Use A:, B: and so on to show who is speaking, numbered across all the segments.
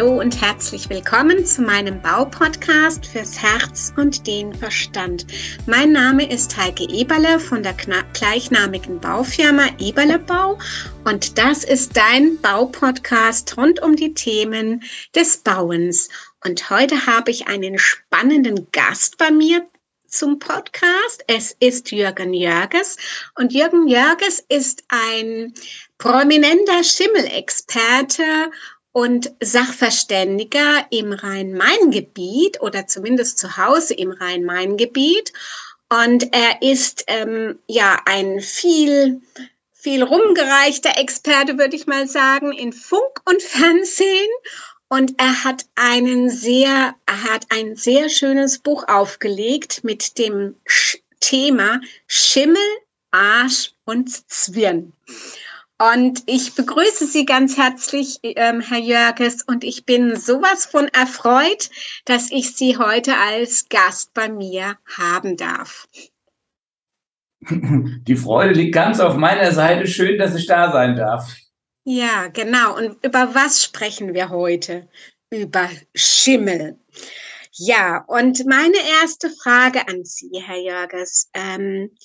A: Hallo und herzlich willkommen zu meinem Baupodcast fürs Herz und den Verstand. Mein Name ist Heike Eberle von der gleichnamigen Baufirma Eberle Bau und das ist dein Baupodcast rund um die Themen des Bauens. Und heute habe ich einen spannenden Gast bei mir zum Podcast. Es ist Jürgen Jörges und Jürgen Jörges ist ein prominenter Schimmelexperte und Sachverständiger im Rhein-Main-Gebiet oder zumindest zu Hause im Rhein-Main-Gebiet. Und er ist ähm, ja ein viel, viel rumgereichter Experte, würde ich mal sagen, in Funk und Fernsehen. Und er hat einen sehr, er hat ein sehr schönes Buch aufgelegt mit dem Thema Schimmel, Arsch und Zwirn. Und ich begrüße Sie ganz herzlich, ähm, Herr Jörges, und ich bin sowas von erfreut, dass ich Sie heute als Gast bei mir haben darf.
B: Die Freude liegt ganz auf meiner Seite. Schön, dass ich da sein darf.
A: Ja, genau. Und über was sprechen wir heute? Über Schimmel. Ja, und meine erste Frage an Sie, Herr Jörges. Ähm,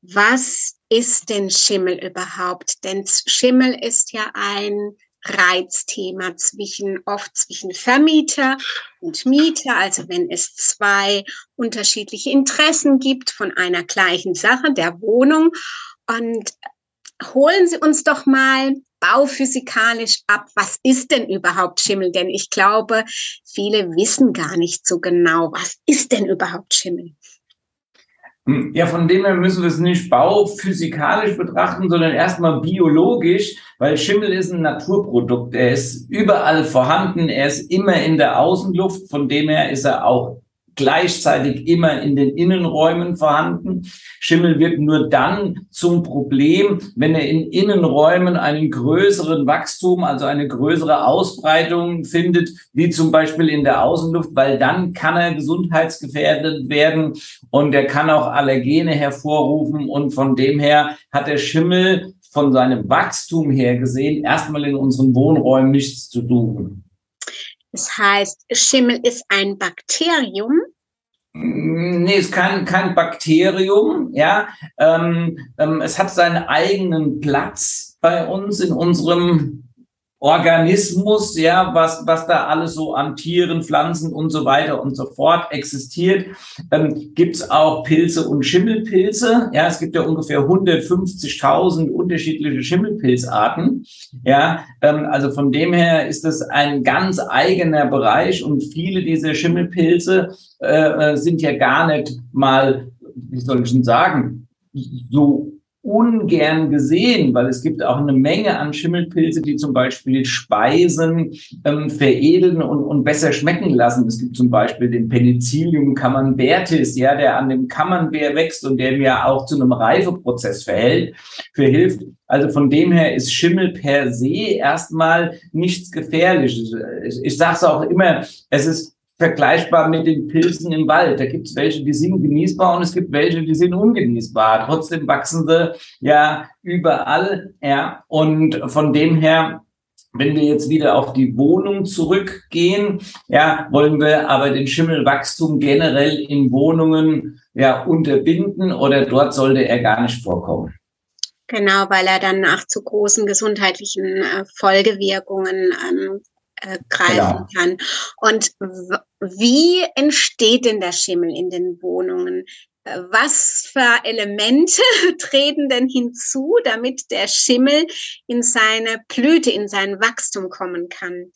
A: was ist denn Schimmel überhaupt? Denn Schimmel ist ja ein Reizthema zwischen, oft zwischen Vermieter und Mieter. Also wenn es zwei unterschiedliche Interessen gibt von einer gleichen Sache, der Wohnung. Und holen Sie uns doch mal bauphysikalisch ab, was ist denn überhaupt Schimmel? Denn ich glaube, viele wissen gar nicht so genau, was ist denn überhaupt Schimmel?
B: Ja, von dem her müssen wir es nicht bauphysikalisch betrachten, sondern erstmal biologisch, weil Schimmel ist ein Naturprodukt. Er ist überall vorhanden, er ist immer in der Außenluft, von dem her ist er auch gleichzeitig immer in den Innenräumen vorhanden. Schimmel wird nur dann zum Problem, wenn er in Innenräumen einen größeren Wachstum, also eine größere Ausbreitung findet, wie zum Beispiel in der Außenluft, weil dann kann er gesundheitsgefährdet werden und er kann auch Allergene hervorrufen und von dem her hat der Schimmel von seinem Wachstum her gesehen erstmal in unseren Wohnräumen nichts zu tun.
A: Das heißt, Schimmel ist ein Bakterium.
B: Nee, es ist kein, kein Bakterium, ja. Ähm, ähm, es hat seinen eigenen Platz bei uns in unserem Organismus, ja, was, was da alles so an Tieren, Pflanzen und so weiter und so fort existiert. Ähm, gibt es auch Pilze und Schimmelpilze. Ja, es gibt ja ungefähr 150.000 unterschiedliche Schimmelpilzarten. Ja, ähm, also von dem her ist das ein ganz eigener Bereich und viele dieser Schimmelpilze äh, äh sind ja gar nicht mal, wie soll ich denn sagen, so ungern gesehen, weil es gibt auch eine Menge an Schimmelpilze, die zum Beispiel Speisen ähm, veredeln und, und besser schmecken lassen. Es gibt zum Beispiel den Penicillium camembertis, ja, der an dem Camembert wächst und der mir auch zu einem Reifeprozess verhält, verhilft. Also von dem her ist Schimmel per se erstmal nichts Gefährliches. Ich, ich sage es auch immer, es ist vergleichbar mit den Pilzen im Wald. Da gibt es welche, die sind genießbar und es gibt welche, die sind ungenießbar. Trotzdem wachsen sie ja überall. Ja, und von dem her wenn wir jetzt wieder auf die Wohnung zurückgehen, ja, wollen wir aber den Schimmelwachstum generell in Wohnungen ja unterbinden oder dort sollte er gar nicht vorkommen.
A: Genau, weil er dann nach zu großen gesundheitlichen äh, Folgewirkungen ähm, äh, greifen genau. kann. Und wie entsteht denn der Schimmel in den Wohnungen? Äh, was für Elemente treten denn hinzu, damit der Schimmel in seine Blüte, in sein Wachstum kommen kann?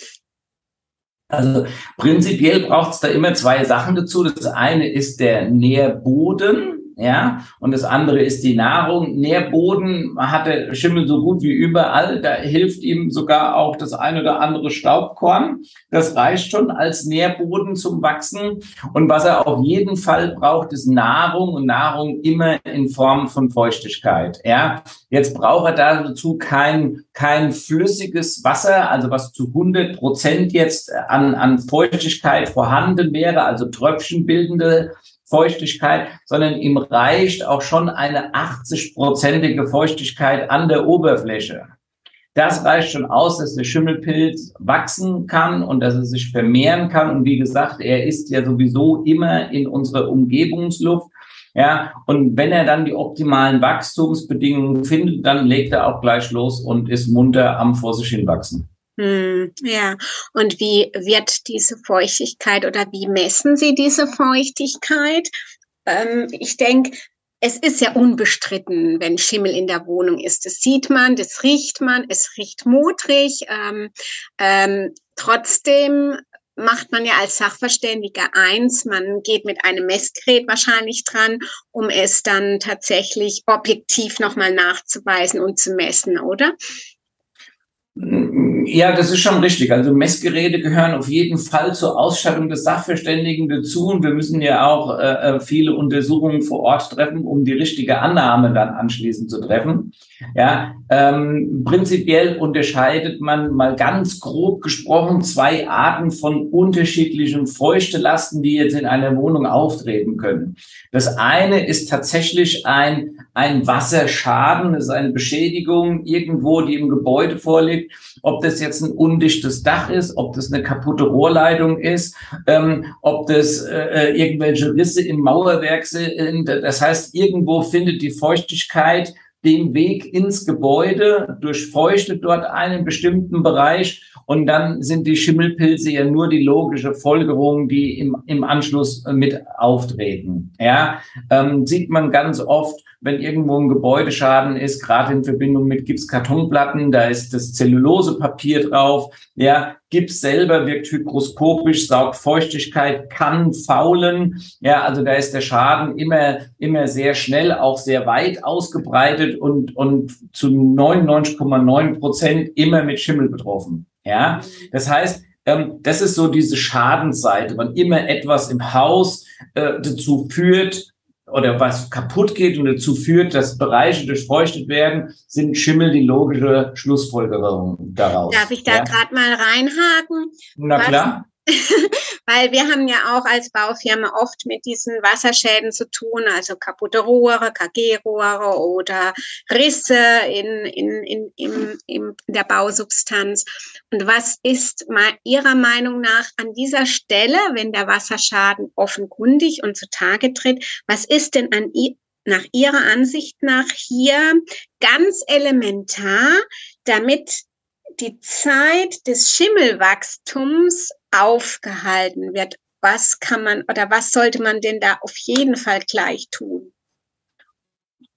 B: Also prinzipiell braucht es da immer zwei Sachen dazu. Das eine ist der Nährboden, ja, und das andere ist die Nahrung. Nährboden hat der Schimmel so gut wie überall. Da hilft ihm sogar auch das ein oder andere Staubkorn. Das reicht schon als Nährboden zum Wachsen. Und was er auf jeden Fall braucht, ist Nahrung und Nahrung immer in Form von Feuchtigkeit. Ja, jetzt braucht er dazu kein, kein flüssiges Wasser, also was zu 100 Prozent jetzt an, an Feuchtigkeit vorhanden wäre, also tröpfchenbildende Feuchtigkeit, sondern ihm reicht auch schon eine 80-prozentige Feuchtigkeit an der Oberfläche. Das reicht schon aus, dass der Schimmelpilz wachsen kann und dass er sich vermehren kann. Und wie gesagt, er ist ja sowieso immer in unserer Umgebungsluft. Ja, und wenn er dann die optimalen Wachstumsbedingungen findet, dann legt er auch gleich los und ist munter am vor sich hin wachsen.
A: Hm, ja, und wie wird diese Feuchtigkeit oder wie messen Sie diese Feuchtigkeit? Ähm, ich denke, es ist ja unbestritten, wenn Schimmel in der Wohnung ist. Das sieht man, das riecht man, es riecht modrig. Ähm, ähm, trotzdem macht man ja als Sachverständiger eins, man geht mit einem Messgerät wahrscheinlich dran, um es dann tatsächlich objektiv nochmal nachzuweisen und zu messen, oder?
B: Ja, das ist schon richtig. Also Messgeräte gehören auf jeden Fall zur Ausstattung des Sachverständigen dazu. Und wir müssen ja auch äh, äh, viele Untersuchungen vor Ort treffen, um die richtige Annahme dann anschließend zu treffen. Ja, ähm, prinzipiell unterscheidet man mal ganz grob gesprochen zwei Arten von unterschiedlichen Feuchtelasten, die jetzt in einer Wohnung auftreten können. Das eine ist tatsächlich ein, ein Wasserschaden, das ist eine Beschädigung irgendwo, die im Gebäude vorliegt. Ob das jetzt ein undichtes Dach ist, ob das eine kaputte Rohrleitung ist, ähm, ob das äh, äh irgendwelche Risse im Mauerwerk sind. Das heißt, irgendwo findet die Feuchtigkeit den Weg ins Gebäude, durchfeuchtet dort einen bestimmten Bereich und dann sind die Schimmelpilze ja nur die logische Folgerung, die im, im Anschluss mit auftreten. Ja, ähm, sieht man ganz oft wenn irgendwo ein Gebäudeschaden ist, gerade in Verbindung mit Gipskartonplatten, da ist das Zellulosepapier drauf. Ja, Gips selber wirkt hygroskopisch, saugt Feuchtigkeit, kann faulen. Ja, also da ist der Schaden immer, immer sehr schnell, auch sehr weit ausgebreitet und, und zu 99,9 Prozent immer mit Schimmel betroffen. Ja, das heißt, ähm, das ist so diese Schadensseite, wann immer etwas im Haus äh, dazu führt, oder was kaputt geht und dazu führt, dass Bereiche durchfeuchtet werden, sind Schimmel die logische Schlussfolgerung daraus.
A: Darf ich da ja? gerade mal reinhaken?
B: Na klar.
A: Weil wir haben ja auch als Baufirma oft mit diesen Wasserschäden zu tun, also kaputte Rohre, KG-Rohre oder Risse in, in, in, in, in der Bausubstanz. Und was ist mal Ihrer Meinung nach an dieser Stelle, wenn der Wasserschaden offenkundig und zutage tritt, was ist denn an nach Ihrer Ansicht nach hier ganz elementar, damit die Zeit des Schimmelwachstums aufgehalten wird. Was kann man oder was sollte man denn da auf jeden Fall gleich tun?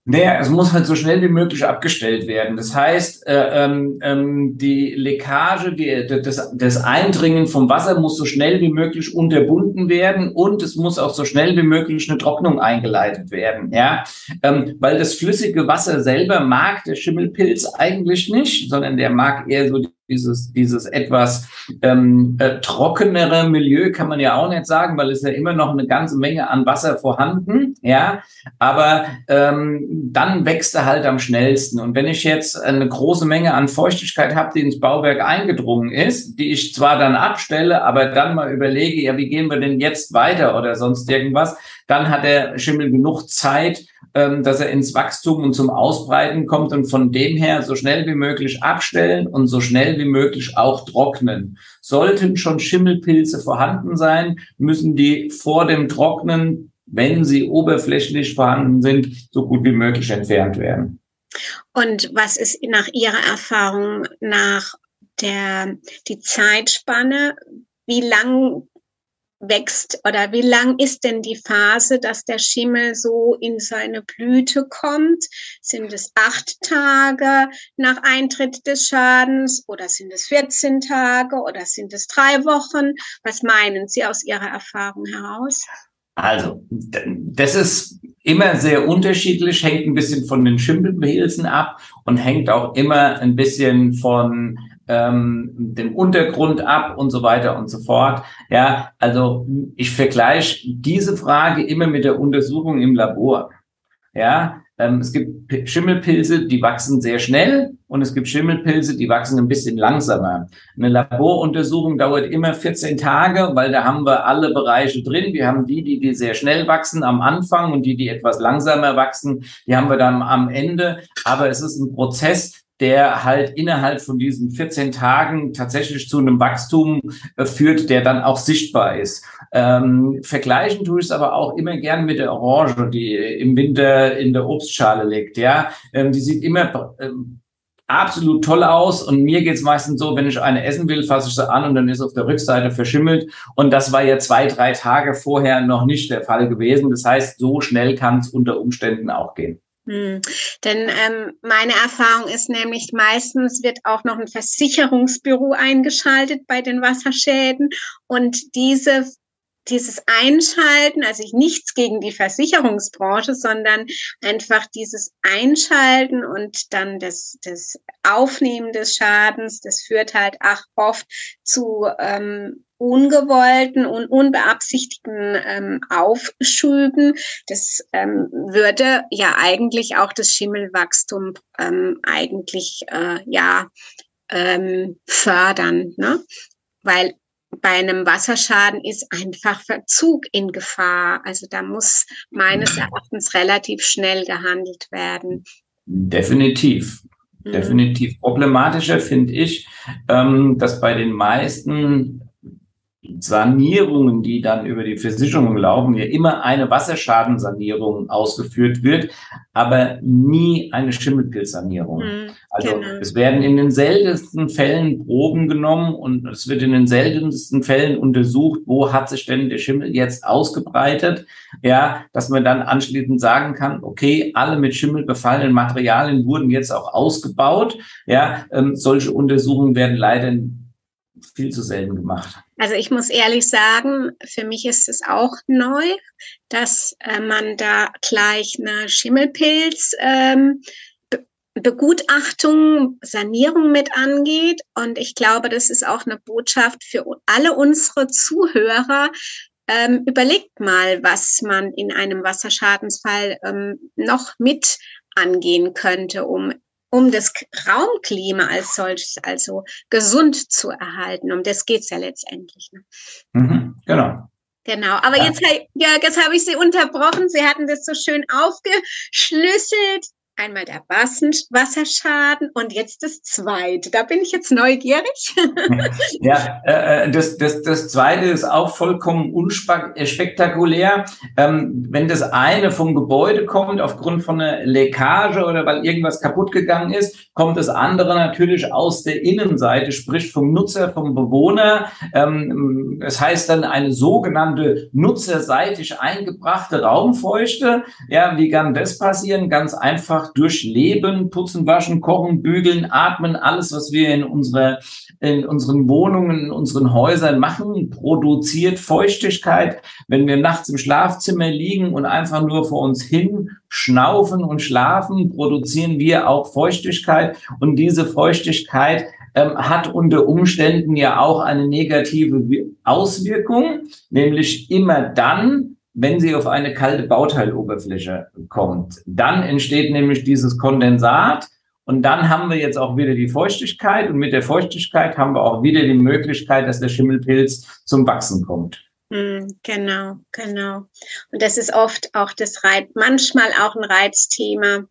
B: Naja, es muss halt so schnell wie möglich abgestellt werden. Das heißt, äh, ähm, ähm, die Leckage, die, das, das Eindringen vom Wasser muss so schnell wie möglich unterbunden werden und es muss auch so schnell wie möglich eine Trocknung eingeleitet werden. Ja, ähm, weil das flüssige Wasser selber mag der Schimmelpilz eigentlich nicht, sondern der mag eher so dieses, dieses etwas ähm, äh, trockenere Milieu kann man ja auch nicht sagen, weil es ja immer noch eine ganze Menge an Wasser vorhanden, ja. Aber ähm, dann wächst er halt am schnellsten. Und wenn ich jetzt eine große Menge an Feuchtigkeit habe, die ins Bauwerk eingedrungen ist, die ich zwar dann abstelle, aber dann mal überlege, ja, wie gehen wir denn jetzt weiter oder sonst irgendwas, dann hat der Schimmel genug Zeit, ähm, dass er ins Wachstum und zum Ausbreiten kommt und von dem her so schnell wie möglich abstellen und so schnell wie möglich auch trocknen. Sollten schon Schimmelpilze vorhanden sein, müssen die vor dem Trocknen, wenn sie oberflächlich vorhanden sind, so gut wie möglich entfernt werden.
A: Und was ist nach Ihrer Erfahrung nach der, die Zeitspanne? Wie lang wächst oder wie lang ist denn die Phase, dass der Schimmel so in seine Blüte kommt? Sind es acht Tage nach Eintritt des Schadens oder sind es 14 Tage oder sind es drei Wochen? Was meinen Sie aus Ihrer Erfahrung heraus?
B: Also, das ist immer sehr unterschiedlich, hängt ein bisschen von den Schimmelpilzen ab und hängt auch immer ein bisschen von ähm, dem Untergrund ab und so weiter und so fort. Ja, also ich vergleiche diese Frage immer mit der Untersuchung im Labor. Ja, ähm, es gibt Schimmelpilze, die wachsen sehr schnell und es gibt Schimmelpilze, die wachsen ein bisschen langsamer. Eine Laboruntersuchung dauert immer 14 Tage, weil da haben wir alle Bereiche drin. Wir haben die, die, die sehr schnell wachsen am Anfang und die, die etwas langsamer wachsen, die haben wir dann am Ende. Aber es ist ein Prozess, der halt innerhalb von diesen 14 Tagen tatsächlich zu einem Wachstum äh, führt, der dann auch sichtbar ist. Ähm, vergleichen tue ich es aber auch immer gern mit der Orange, die im Winter in der Obstschale liegt. Ja, ähm, die sieht immer ähm, absolut toll aus. Und mir geht's meistens so, wenn ich eine essen will, fasse ich sie an und dann ist auf der Rückseite verschimmelt. Und das war ja zwei, drei Tage vorher noch nicht der Fall gewesen. Das heißt, so schnell kann es unter Umständen auch gehen.
A: Hm. Denn ähm, meine Erfahrung ist nämlich, meistens wird auch noch ein Versicherungsbüro eingeschaltet bei den Wasserschäden und diese dieses Einschalten, also ich nichts gegen die Versicherungsbranche, sondern einfach dieses Einschalten und dann das, das Aufnehmen des Schadens, das führt halt auch oft zu ähm, ungewollten und unbeabsichtigten ähm, Aufschüben. Das ähm, würde ja eigentlich auch das Schimmelwachstum ähm, eigentlich äh, ja ähm, fördern, ne? Weil bei einem Wasserschaden ist einfach Verzug in Gefahr. Also da muss meines Erachtens relativ schnell gehandelt werden.
B: Definitiv. Mhm. Definitiv. Problematischer finde ich, ähm, dass bei den meisten Sanierungen, die dann über die Versicherung laufen, ja immer eine Wasserschadensanierung ausgeführt wird, aber nie eine Schimmelpilzsanierung. Mhm, also genau. es werden in den seltensten Fällen Proben genommen und es wird in den seltensten Fällen untersucht, wo hat sich denn der Schimmel jetzt ausgebreitet, ja, dass man dann anschließend sagen kann, okay, alle mit Schimmel befallenen Materialien wurden jetzt auch ausgebaut, ja, ähm, solche Untersuchungen werden leider viel zu selten gemacht.
A: Also ich muss ehrlich sagen, für mich ist es auch neu, dass äh, man da gleich eine Schimmelpilz ähm, Begutachtung, Sanierung mit angeht. Und ich glaube, das ist auch eine Botschaft für alle unsere Zuhörer. Ähm, überlegt mal, was man in einem Wasserschadensfall ähm, noch mit angehen könnte, um um das Raumklima als solches, also gesund zu erhalten. Um das geht's ja letztendlich. Ne?
B: Mhm, genau.
A: Genau, aber ja. jetzt, ja, jetzt habe ich Sie unterbrochen. Sie hatten das so schön aufgeschlüsselt. Einmal der Wasserschaden und jetzt das zweite. Da bin ich jetzt neugierig.
B: ja, äh, äh, das, das, das zweite ist auch vollkommen unspektakulär. Ähm, wenn das eine vom Gebäude kommt, aufgrund von einer Leckage oder weil irgendwas kaputt gegangen ist, kommt das andere natürlich aus der Innenseite, sprich vom Nutzer, vom Bewohner. Ähm, das heißt dann eine sogenannte nutzerseitig eingebrachte Raumfeuchte. Ja, wie kann das passieren? Ganz einfach einfach durchleben, putzen, waschen, kochen, bügeln, atmen, alles, was wir in unserer, in unseren Wohnungen, in unseren Häusern machen, produziert Feuchtigkeit. Wenn wir nachts im Schlafzimmer liegen und einfach nur vor uns hin schnaufen und schlafen, produzieren wir auch Feuchtigkeit und diese Feuchtigkeit ähm, hat unter Umständen ja auch eine negative Auswirkung, nämlich immer dann, wenn sie auf eine kalte Bauteiloberfläche kommt. Dann entsteht nämlich dieses Kondensat und dann haben wir jetzt auch wieder die Feuchtigkeit und mit der Feuchtigkeit haben wir auch wieder die Möglichkeit, dass der Schimmelpilz zum Wachsen kommt.
A: Hm, genau, genau. Und das ist oft auch das Reiz, manchmal auch ein Reizthema,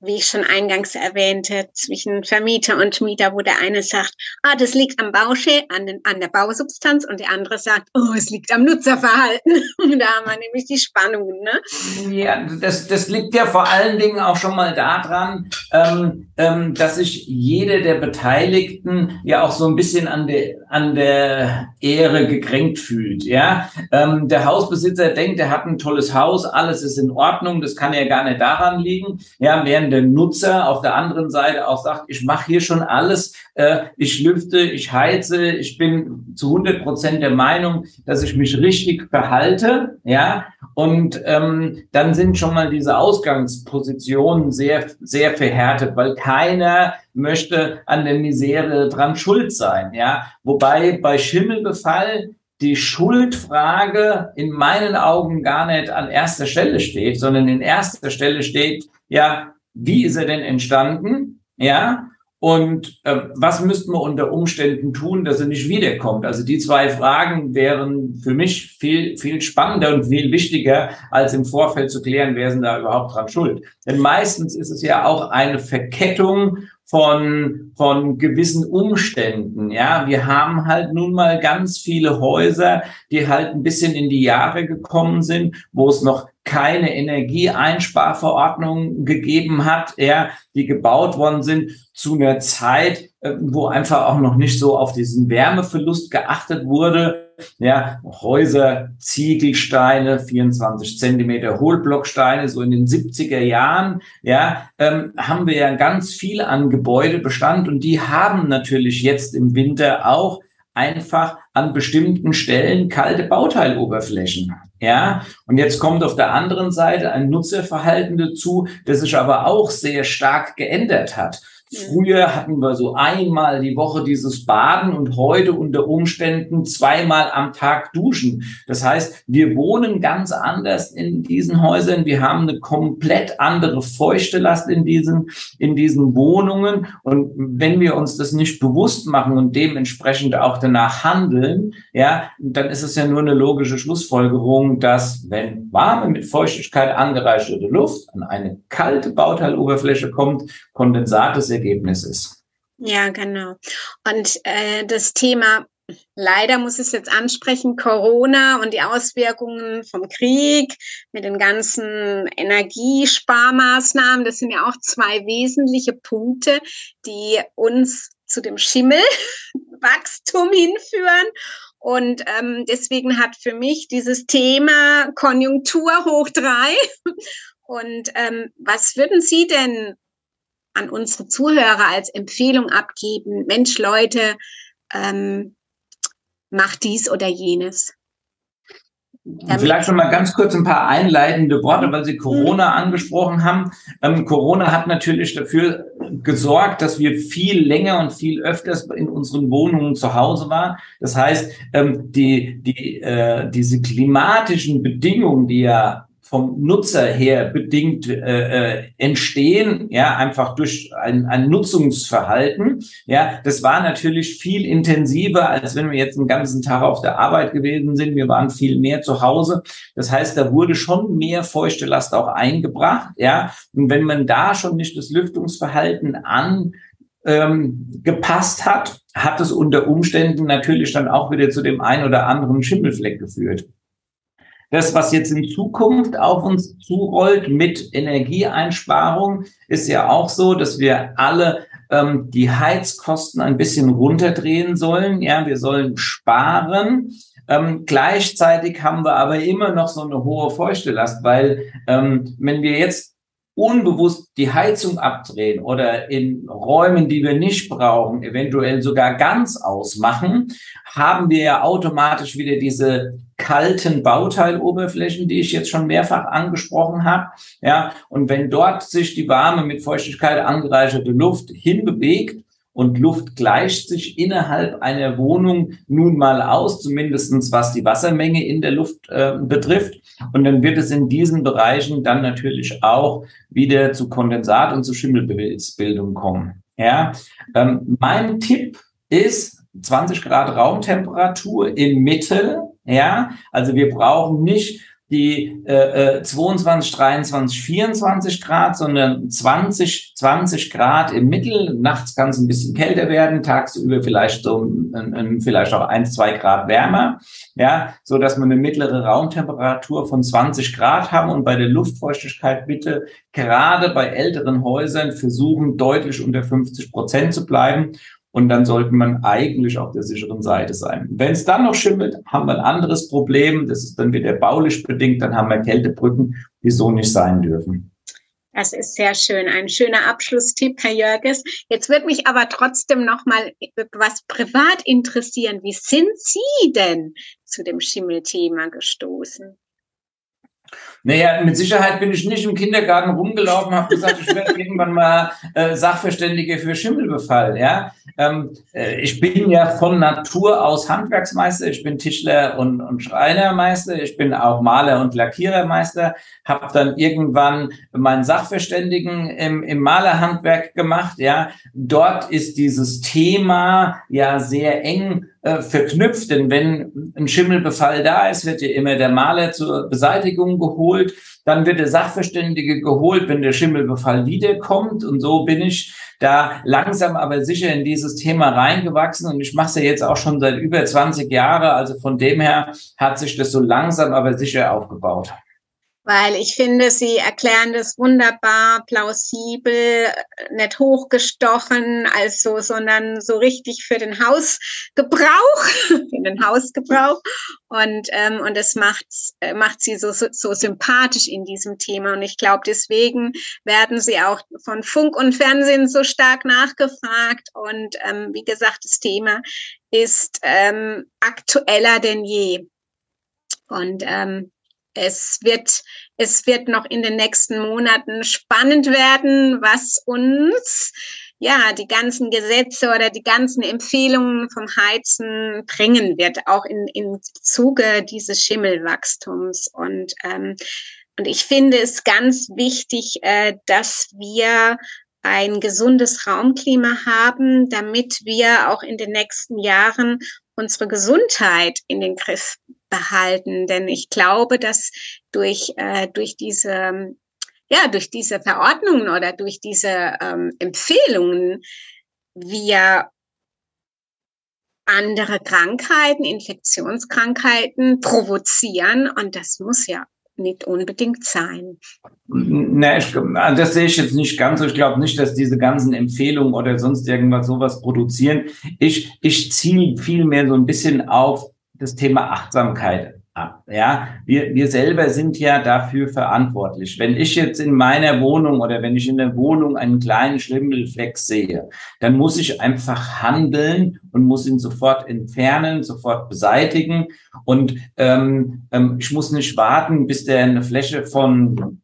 A: wie ich schon eingangs erwähnte, zwischen Vermieter und Mieter, wo der eine sagt, ah, das liegt am Bausche, an, den, an der Bausubstanz und der andere sagt, oh, es liegt am Nutzerverhalten. Da haben wir nämlich die Spannungen. Ne?
B: Ja, das, das liegt ja vor allen Dingen auch schon mal daran, ähm, ähm, dass sich jeder der Beteiligten ja auch so ein bisschen an der, an der Ehre gekränkt fühlt. Ja, ähm, Der Hausbesitzer denkt, er hat ein tolles Haus, alles ist in Ordnung, das kann ja gar nicht daran liegen. Ja, während der Nutzer auf der anderen Seite auch sagt, ich mache hier schon alles, äh, ich lüfte, ich heize, ich bin zu 100 Prozent der Meinung, dass ich mich richtig verhalte, ja, und ähm, dann sind schon mal diese Ausgangspositionen sehr, sehr verhärtet, weil keiner möchte an der Misere dran schuld sein, ja. Wobei bei Schimmelbefall die Schuldfrage in meinen Augen gar nicht an erster Stelle steht, sondern in erster Stelle steht, ja, wie ist er denn entstanden? Ja, und äh, was müssten wir unter Umständen tun, dass er nicht wiederkommt? Also die zwei Fragen wären für mich viel, viel spannender und viel wichtiger, als im Vorfeld zu klären, wer ist denn da überhaupt dran schuld. Denn meistens ist es ja auch eine Verkettung von, von gewissen Umständen. Ja, wir haben halt nun mal ganz viele Häuser, die halt ein bisschen in die Jahre gekommen sind, wo es noch keine Energieeinsparverordnung gegeben hat, ja, die gebaut worden sind zu einer Zeit, äh, wo einfach auch noch nicht so auf diesen Wärmeverlust geachtet wurde. Ja, Häuser, Ziegelsteine, 24 Zentimeter Hohlblocksteine, so in den 70er Jahren, ja, ähm, haben wir ja ganz viel an Gebäudebestand und die haben natürlich jetzt im Winter auch einfach an bestimmten Stellen kalte Bauteiloberflächen. Ja, und jetzt kommt auf der anderen Seite ein Nutzerverhalten dazu, das sich aber auch sehr stark geändert hat. Früher hatten wir so einmal die Woche dieses Baden und heute unter Umständen zweimal am Tag duschen. Das heißt, wir wohnen ganz anders in diesen Häusern. Wir haben eine komplett andere feuchte Last in diesen, in diesen Wohnungen. Und wenn wir uns das nicht bewusst machen und dementsprechend auch danach handeln, ja, dann ist es ja nur eine logische Schlussfolgerung, dass wenn warme mit Feuchtigkeit angereicherte Luft an eine kalte Bauteiloberfläche kommt, Kondensat das Ergebnis ist.
A: Ja, genau. Und äh, das Thema, leider muss ich es jetzt ansprechen, Corona und die Auswirkungen vom Krieg mit den ganzen Energiesparmaßnahmen, das sind ja auch zwei wesentliche Punkte, die uns zu dem Schimmelwachstum hinführen. Und ähm, deswegen hat für mich dieses Thema Konjunktur hoch drei. Und ähm, was würden Sie denn an unsere Zuhörer als Empfehlung abgeben, Mensch, Leute, ähm, macht dies oder jenes.
B: Damit Vielleicht schon mal ganz kurz ein paar einleitende Worte, weil Sie Corona mhm. angesprochen haben. Ähm, Corona hat natürlich dafür gesorgt, dass wir viel länger und viel öfters in unseren Wohnungen zu Hause waren. Das heißt, ähm, die, die, äh, diese klimatischen Bedingungen, die ja vom Nutzer her bedingt äh, äh, entstehen, ja, einfach durch ein, ein Nutzungsverhalten. Ja, das war natürlich viel intensiver, als wenn wir jetzt einen ganzen Tag auf der Arbeit gewesen sind. Wir waren viel mehr zu Hause. Das heißt, da wurde schon mehr feuchte Last auch eingebracht. Ja, und wenn man da schon nicht das Lüftungsverhalten an ähm, gepasst hat, hat es unter Umständen natürlich dann auch wieder zu dem ein oder anderen Schimmelfleck geführt. Das, was jetzt in Zukunft auf uns zurollt mit Energieeinsparung, ist ja auch so, dass wir alle ähm, die Heizkosten ein bisschen runterdrehen sollen. Ja, wir sollen sparen. Ähm, gleichzeitig haben wir aber immer noch so eine hohe Feuchtelast, weil ähm, wenn wir jetzt unbewusst die Heizung abdrehen oder in Räumen, die wir nicht brauchen, eventuell sogar ganz ausmachen, haben wir ja automatisch wieder diese kalten Bauteiloberflächen, die ich jetzt schon mehrfach angesprochen habe. Ja, und wenn dort sich die warme mit Feuchtigkeit angereicherte Luft hinbewegt, und Luft gleicht sich innerhalb einer Wohnung nun mal aus, zumindestens was die Wassermenge in der Luft äh, betrifft. Und dann wird es in diesen Bereichen dann natürlich auch wieder zu Kondensat und zu Schimmelbildung kommen. Ja, ähm, mein Tipp ist 20 Grad Raumtemperatur im Mittel. Ja, also wir brauchen nicht die äh, 22, 23, 24 Grad, sondern 20, 20 Grad im Mittel. Nachts kann es ein bisschen kälter werden, tagsüber vielleicht so ein, vielleicht auch ein, zwei Grad wärmer, ja, so dass wir eine mittlere Raumtemperatur von 20 Grad haben und bei der Luftfeuchtigkeit bitte gerade bei älteren Häusern versuchen, deutlich unter 50 Prozent zu bleiben und dann sollte man eigentlich auf der sicheren Seite sein. Wenn es dann noch schimmelt, haben wir ein anderes Problem. Das ist dann wieder baulich bedingt. Dann haben wir Kältebrücken, die so nicht sein dürfen.
A: Das ist sehr schön. Ein schöner Abschlusstipp, Herr Jörges. Jetzt würde mich aber trotzdem noch mal was privat interessieren. Wie sind Sie denn zu dem Schimmelthema gestoßen?
B: Naja, mit Sicherheit bin ich nicht im Kindergarten rumgelaufen, habe gesagt, ich werde irgendwann mal äh, Sachverständige für Schimmelbefall. Ja, ähm, äh, ich bin ja von Natur aus Handwerksmeister. Ich bin Tischler und, und Schreinermeister. Ich bin auch Maler und Lackierermeister. Habe dann irgendwann meinen Sachverständigen im, im Malerhandwerk gemacht. Ja, dort ist dieses Thema ja sehr eng äh, verknüpft, denn wenn ein Schimmelbefall da ist, wird ja immer der Maler zur Beseitigung geholt, dann wird der Sachverständige geholt, wenn der Schimmelbefall wiederkommt. Und so bin ich da langsam aber sicher in dieses Thema reingewachsen. Und ich mache es ja jetzt auch schon seit über 20 Jahren, also von dem her hat sich das so langsam aber sicher aufgebaut
A: weil ich finde, Sie erklären das wunderbar, plausibel, nicht hochgestochen, also, sondern so richtig für den Hausgebrauch, für den Hausgebrauch. Und, ähm, und das macht, äh, macht Sie so, so, so sympathisch in diesem Thema. Und ich glaube, deswegen werden Sie auch von Funk und Fernsehen so stark nachgefragt. Und ähm, wie gesagt, das Thema ist ähm, aktueller denn je. Und ähm, es wird, es wird noch in den nächsten Monaten spannend werden, was uns ja, die ganzen Gesetze oder die ganzen Empfehlungen vom Heizen bringen wird, auch in, im Zuge dieses Schimmelwachstums. Und, ähm, und ich finde es ganz wichtig, äh, dass wir ein gesundes Raumklima haben, damit wir auch in den nächsten Jahren unsere Gesundheit in den Griff behalten. Denn ich glaube, dass durch, äh, durch diese, ja, durch diese Verordnungen oder durch diese ähm, Empfehlungen wir andere Krankheiten, Infektionskrankheiten provozieren. Und das muss ja nicht unbedingt sein.
B: Ne, ich, also das sehe ich jetzt nicht ganz so. Ich glaube nicht, dass diese ganzen Empfehlungen oder sonst irgendwas sowas produzieren. Ich, ich ziehe viel mehr so ein bisschen auf das Thema Achtsamkeit ab. Ja, wir, wir selber sind ja dafür verantwortlich. Wenn ich jetzt in meiner Wohnung oder wenn ich in der Wohnung einen kleinen Schlimmelfleck sehe, dann muss ich einfach handeln und muss ihn sofort entfernen, sofort beseitigen. Und ähm, ähm, ich muss nicht warten, bis der eine Fläche von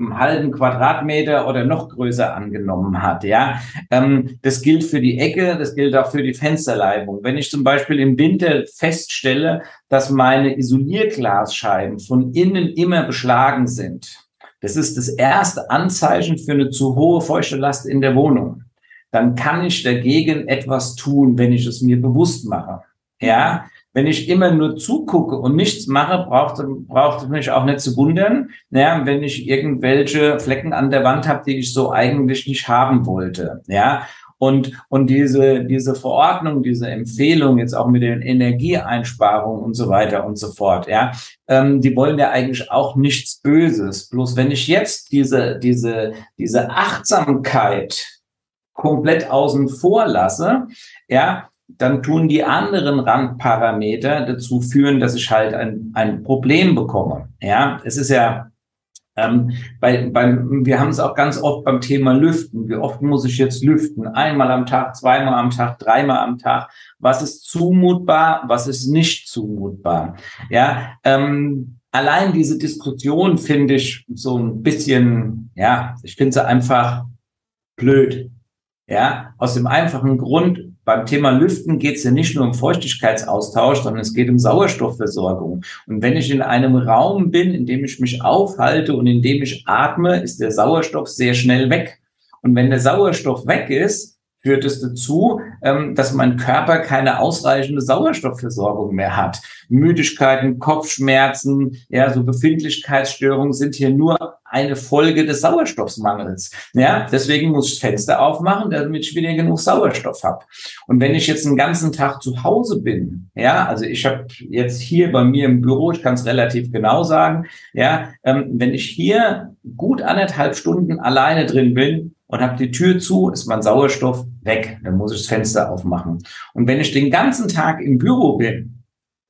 B: einem halben Quadratmeter oder noch größer angenommen hat. Ja, ähm, das gilt für die Ecke, das gilt auch für die Fensterleibung. Wenn ich zum Beispiel im Winter feststelle, dass meine Isolierglasscheiben von innen immer beschlagen sind, das ist das erste Anzeichen für eine zu hohe feuchte Last in der Wohnung. Dann kann ich dagegen etwas tun, wenn ich es mir bewusst mache. Ja, wenn ich immer nur zugucke und nichts mache, braucht, braucht es mich auch nicht zu wundern, ja, wenn ich irgendwelche Flecken an der Wand habe, die ich so eigentlich nicht haben wollte. Ja, und, und diese, diese Verordnung, diese Empfehlung jetzt auch mit den Energieeinsparungen und so weiter und so fort, ja, ähm, die wollen ja eigentlich auch nichts Böses. Bloß wenn ich jetzt diese, diese, diese Achtsamkeit komplett außen vor lasse, ja, dann tun die anderen Randparameter dazu führen, dass ich halt ein, ein Problem bekomme. Ja, es ist ja ähm, bei, bei, wir haben es auch ganz oft beim Thema Lüften. Wie oft muss ich jetzt lüften? Einmal am Tag, zweimal am Tag, dreimal am Tag. Was ist zumutbar? Was ist nicht zumutbar? Ja, ähm, allein diese Diskussion finde ich so ein bisschen, ja, ich finde sie einfach blöd. Ja, aus dem einfachen Grund, beim Thema Lüften geht es ja nicht nur um Feuchtigkeitsaustausch, sondern es geht um Sauerstoffversorgung. Und wenn ich in einem Raum bin, in dem ich mich aufhalte und in dem ich atme, ist der Sauerstoff sehr schnell weg. Und wenn der Sauerstoff weg ist, führt es dazu, ähm, dass mein Körper keine ausreichende Sauerstoffversorgung mehr hat. Müdigkeiten, Kopfschmerzen, ja, so Befindlichkeitsstörungen sind hier nur eine Folge des Sauerstoffsmangels. Ja, deswegen muss ich das Fenster aufmachen, damit ich wieder genug Sauerstoff habe. Und wenn ich jetzt einen ganzen Tag zu Hause bin, ja, also ich habe jetzt hier bei mir im Büro, ich kann es relativ genau sagen, ja, ähm, wenn ich hier gut anderthalb Stunden alleine drin bin, und habe die Tür zu, ist mein Sauerstoff weg. Dann muss ich das Fenster aufmachen. Und wenn ich den ganzen Tag im Büro bin,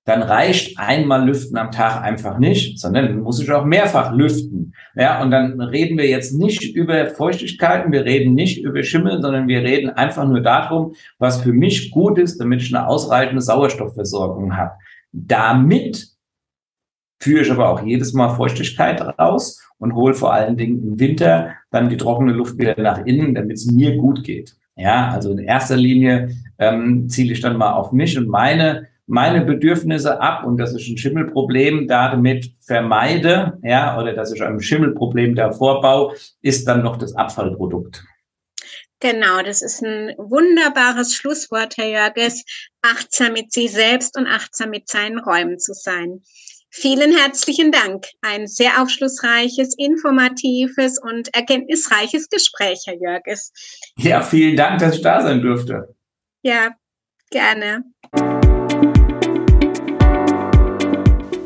B: dann reicht einmal Lüften am Tag einfach nicht, sondern dann muss ich auch mehrfach lüften. Ja, und dann reden wir jetzt nicht über Feuchtigkeiten, wir reden nicht über Schimmel, sondern wir reden einfach nur darum, was für mich gut ist, damit ich eine ausreichende Sauerstoffversorgung habe. Damit führe ich aber auch jedes Mal Feuchtigkeit raus und hole vor allen Dingen im Winter dann die trockene Luft wieder nach innen, damit es mir gut geht. Ja, also in erster Linie ähm, ziele ich dann mal auf mich und meine meine Bedürfnisse ab und dass ich ein Schimmelproblem damit vermeide, ja, oder dass ich ein Schimmelproblem davor baue, ist dann noch das Abfallprodukt.
A: Genau, das ist ein wunderbares Schlusswort, Herr Jörges, achtsam mit sich selbst und achtsam mit seinen Räumen zu sein. Vielen herzlichen Dank. Ein sehr aufschlussreiches, informatives und erkenntnisreiches Gespräch, Herr Jörges.
B: Ja, vielen Dank, dass ich da sein durfte.
A: Ja, gerne.